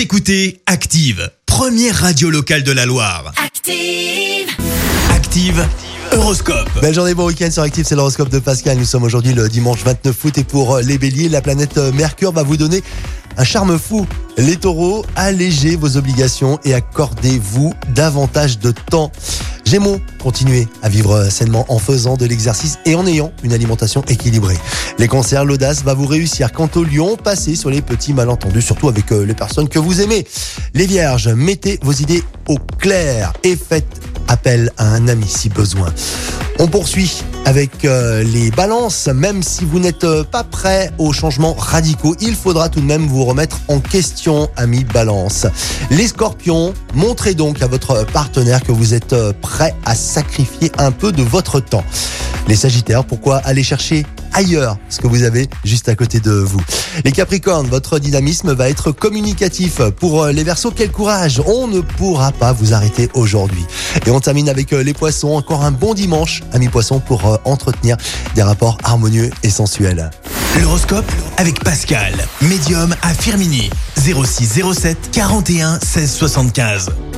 Vous écoutez Active, première radio locale de la Loire. Active. Active, Horoscope. Belle journée, bon week-end sur Active, c'est l'horoscope de Pascal. Nous sommes aujourd'hui le dimanche 29 août et pour euh, les béliers, la planète euh, Mercure va vous donner un charme fou. Les taureaux, allégez vos obligations et accordez-vous davantage de temps. Gémeaux, continuez à vivre sainement en faisant de l'exercice et en ayant une alimentation équilibrée. Les cancers, l'audace va vous réussir. Quant au lion, passez sur les petits malentendus, surtout avec euh, les personnes que vous aimez. Les vierges, mettez vos idées au clair et faites appel à un ami si besoin. On poursuit avec euh, les balances. Même si vous n'êtes euh, pas prêt aux changements radicaux, il faudra tout de même vous remettre en question, ami balance. Les scorpions, montrez donc à votre partenaire que vous êtes euh, prêt à sacrifier un peu de votre temps. Les sagittaires, pourquoi aller chercher ailleurs ce que vous avez juste à côté de vous. Les Capricornes, votre dynamisme va être communicatif. Pour euh, les Verseaux, quel courage On ne pourra pas vous arrêter aujourd'hui. Et on termine avec euh, les Poissons. Encore un bon dimanche, amis Poissons, pour euh, entretenir des rapports harmonieux et sensuels. L'horoscope avec Pascal, médium à Firmini. 06 07 41 16 75.